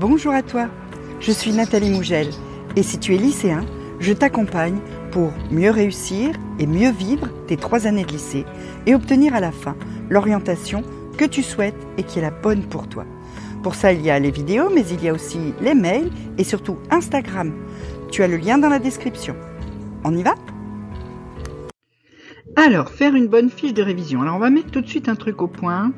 Bonjour à toi, je suis Nathalie Mougel et si tu es lycéen, je t'accompagne pour mieux réussir et mieux vivre tes trois années de lycée et obtenir à la fin l'orientation que tu souhaites et qui est la bonne pour toi. Pour ça, il y a les vidéos, mais il y a aussi les mails et surtout Instagram. Tu as le lien dans la description. On y va? Alors, faire une bonne fiche de révision. Alors, on va mettre tout de suite un truc au point.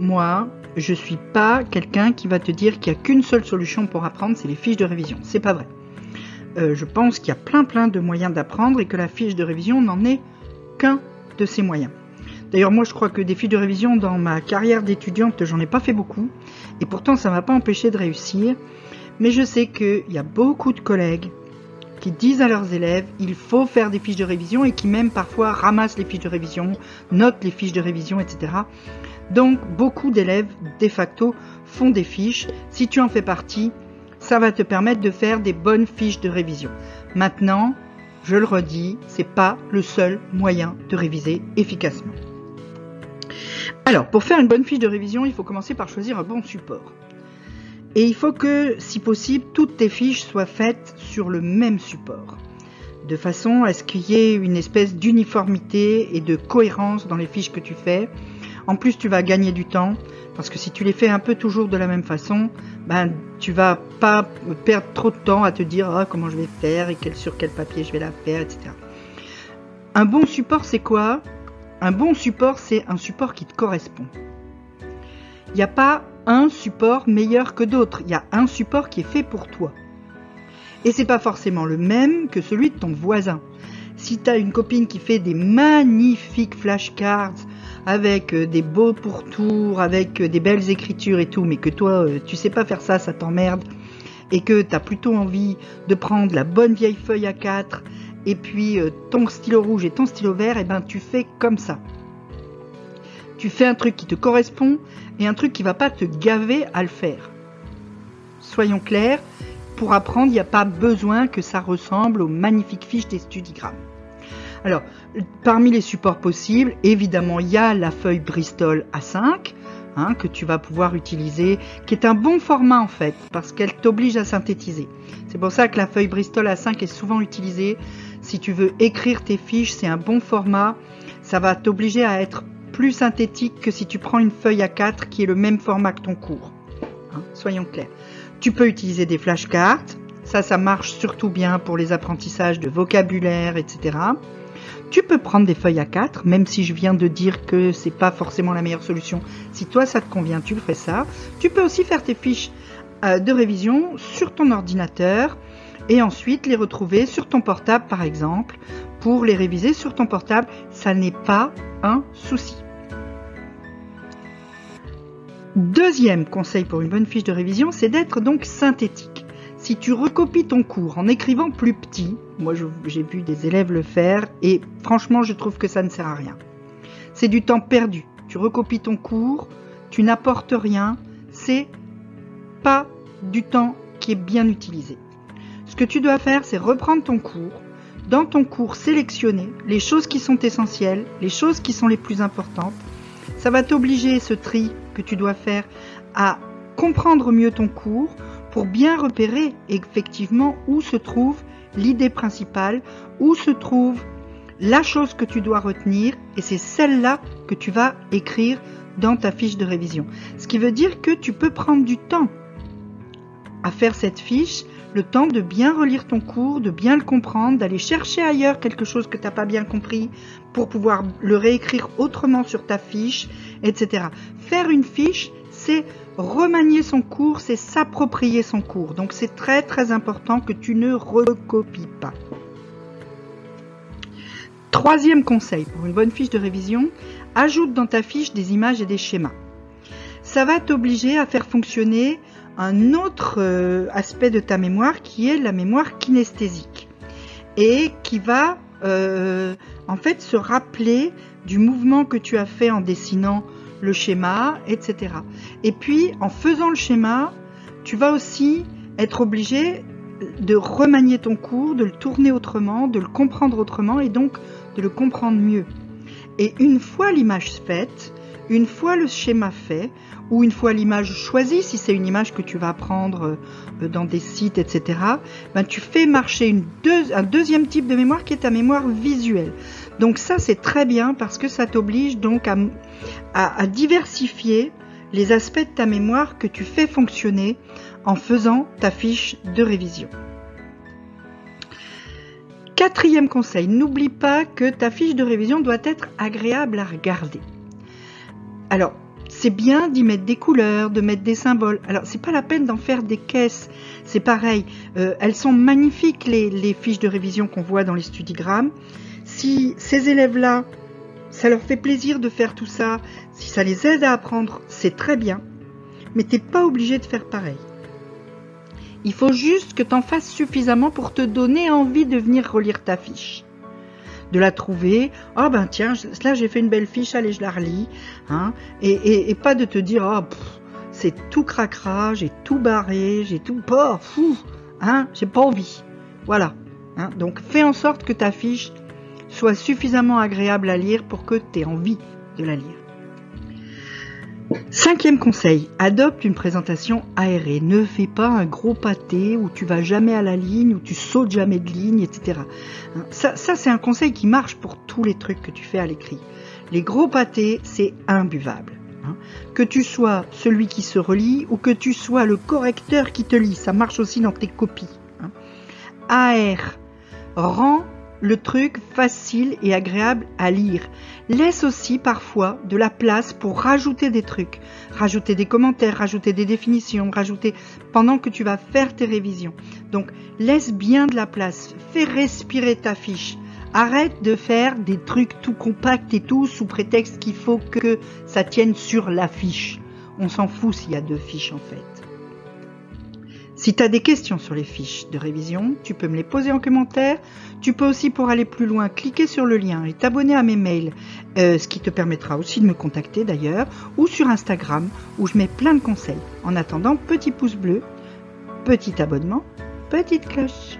Moi, je suis pas quelqu'un qui va te dire qu'il n'y a qu'une seule solution pour apprendre, c'est les fiches de révision. C'est pas vrai. Euh, je pense qu'il y a plein plein de moyens d'apprendre et que la fiche de révision n'en est qu'un de ces moyens. D'ailleurs, moi, je crois que des fiches de révision dans ma carrière d'étudiante, j'en ai pas fait beaucoup. Et pourtant, ça m'a pas empêché de réussir. Mais je sais qu'il y a beaucoup de collègues qui disent à leurs élèves il faut faire des fiches de révision et qui même parfois ramassent les fiches de révision, notent les fiches de révision, etc. Donc beaucoup d'élèves de facto font des fiches. Si tu en fais partie, ça va te permettre de faire des bonnes fiches de révision. Maintenant, je le redis, c'est pas le seul moyen de réviser efficacement. Alors, pour faire une bonne fiche de révision, il faut commencer par choisir un bon support. Et il faut que, si possible, toutes tes fiches soient faites sur le même support, de façon à ce qu'il y ait une espèce d'uniformité et de cohérence dans les fiches que tu fais. En plus, tu vas gagner du temps, parce que si tu les fais un peu toujours de la même façon, ben, tu vas pas perdre trop de temps à te dire ah, comment je vais faire et sur quel papier je vais la faire, etc. Un bon support, c'est quoi? Un bon support, c'est un support qui te correspond. Il n'y a pas un support meilleur que d'autres. Il y a un support qui est fait pour toi. Et c'est pas forcément le même que celui de ton voisin. Si tu as une copine qui fait des magnifiques flashcards avec euh, des beaux pourtours, avec euh, des belles écritures et tout, mais que toi euh, tu sais pas faire ça, ça t'emmerde, et que tu as plutôt envie de prendre la bonne vieille feuille à 4 et puis ton stylo rouge et ton stylo vert, et eh ben tu fais comme ça. Tu fais un truc qui te correspond et un truc qui va pas te gaver à le faire. Soyons clairs, pour apprendre, il n'y a pas besoin que ça ressemble aux magnifiques fiches des Studigrammes. Alors, parmi les supports possibles, évidemment, il y a la feuille Bristol A5, hein, que tu vas pouvoir utiliser, qui est un bon format en fait, parce qu'elle t'oblige à synthétiser. C'est pour ça que la feuille Bristol A5 est souvent utilisée. Si tu veux écrire tes fiches, c'est un bon format. Ça va t'obliger à être plus synthétique que si tu prends une feuille A4 qui est le même format que ton cours. Hein, soyons clairs. Tu peux utiliser des flashcards. Ça, ça marche surtout bien pour les apprentissages de vocabulaire, etc. Tu peux prendre des feuilles A4, même si je viens de dire que c'est pas forcément la meilleure solution. Si toi ça te convient, tu le fais ça. Tu peux aussi faire tes fiches euh, de révision sur ton ordinateur et ensuite les retrouver sur ton portable par exemple pour les réviser sur ton portable. Ça n'est pas un souci. Deuxième conseil pour une bonne fiche de révision, c'est d'être donc synthétique. Si tu recopies ton cours en écrivant plus petit, moi j'ai vu des élèves le faire et franchement je trouve que ça ne sert à rien. C'est du temps perdu. Tu recopies ton cours, tu n'apportes rien, c'est pas du temps qui est bien utilisé. Ce que tu dois faire, c'est reprendre ton cours, dans ton cours sélectionner les choses qui sont essentielles, les choses qui sont les plus importantes. Ça va t'obliger, ce tri que tu dois faire, à comprendre mieux ton cours pour bien repérer effectivement où se trouve l'idée principale, où se trouve la chose que tu dois retenir et c'est celle-là que tu vas écrire dans ta fiche de révision. Ce qui veut dire que tu peux prendre du temps à faire cette fiche le temps de bien relire ton cours, de bien le comprendre, d'aller chercher ailleurs quelque chose que tu n'as pas bien compris pour pouvoir le réécrire autrement sur ta fiche, etc. Faire une fiche, c'est remanier son cours, c'est s'approprier son cours. Donc c'est très très important que tu ne recopies pas. Troisième conseil pour une bonne fiche de révision, ajoute dans ta fiche des images et des schémas. Ça va t'obliger à faire fonctionner un autre euh, aspect de ta mémoire qui est la mémoire kinesthésique et qui va euh, en fait se rappeler du mouvement que tu as fait en dessinant le schéma, etc. Et puis en faisant le schéma, tu vas aussi être obligé de remanier ton cours, de le tourner autrement, de le comprendre autrement et donc de le comprendre mieux. Et une fois l'image faite, Une fois le schéma fait, ou une fois l'image choisie, si c'est une image que tu vas prendre euh, dans des sites, etc., ben tu fais marcher un deuxième type de mémoire qui est ta mémoire visuelle. Donc ça, c'est très bien parce que ça t'oblige donc à, diversifier les aspects de ta mémoire que tu fais fonctionner en faisant ta fiche de révision. Quatrième conseil, n'oublie pas que ta fiche de révision doit être agréable à regarder. Alors, c'est bien d'y mettre des couleurs, de mettre des symboles. Alors, c'est pas la peine d'en faire des caisses. C'est pareil. Euh, elles sont magnifiques, les, fiches de révision qu'on voit dans les studigrammes. Si ces élèves-là, ça leur fait plaisir de faire tout ça, si ça les aide à apprendre, c'est très bien. Mais t'es pas obligé de faire pareil. Il faut juste que tu en fasses suffisamment pour te donner envie de venir relire ta fiche de la trouver. Ah ben tiens, là j'ai fait une belle fiche, allez je la relis. Hein, et, pas de te dire, ah, c'est tout cracra, j'ai tout barré, j'ai tout... Oh, fou, hein, j'ai pas envie. Voilà. Hein, donc fais en sorte que ta fiche soit suffisamment agréable à lire pour que tu aies envie de la lire. Cinquième conseil, adopte une présentation aérée. Ne fais pas un gros pâté où tu vas jamais à la ligne, où tu sautes jamais de ligne, etc. Hein, ça, c'est un conseil qui marche pour tous les trucs que tu fais à l'écrit. Les gros pâtés, c'est imbuvable. Hein. Que tu sois celui qui se relie ou que tu sois le correcteur qui te lit, ça marche aussi dans tes copies. Hein. AR, rend le truc facile et agréable à lire. Laisse aussi parfois de la place pour rajouter des trucs, rajouter des commentaires, rajouter des définitions, rajouter pendant que tu vas faire tes révisions. Donc laisse bien de la place, fais respirer ta fiche. Arrête de faire des trucs tout compacts et tout sous prétexte qu'il faut que ça tienne sur la fiche. On s'en fout s'il y a deux fiches en fait. Si tu as des questions sur les fiches de révision, tu peux me les poser en commentaire. Tu peux aussi, pour aller plus loin, cliquer sur le lien et t'abonner à mes mails, euh, ce qui te permettra aussi de me contacter d'ailleurs, ou sur Instagram, où je mets plein de conseils. En attendant, petit pouce bleu, petit abonnement, petite cloche.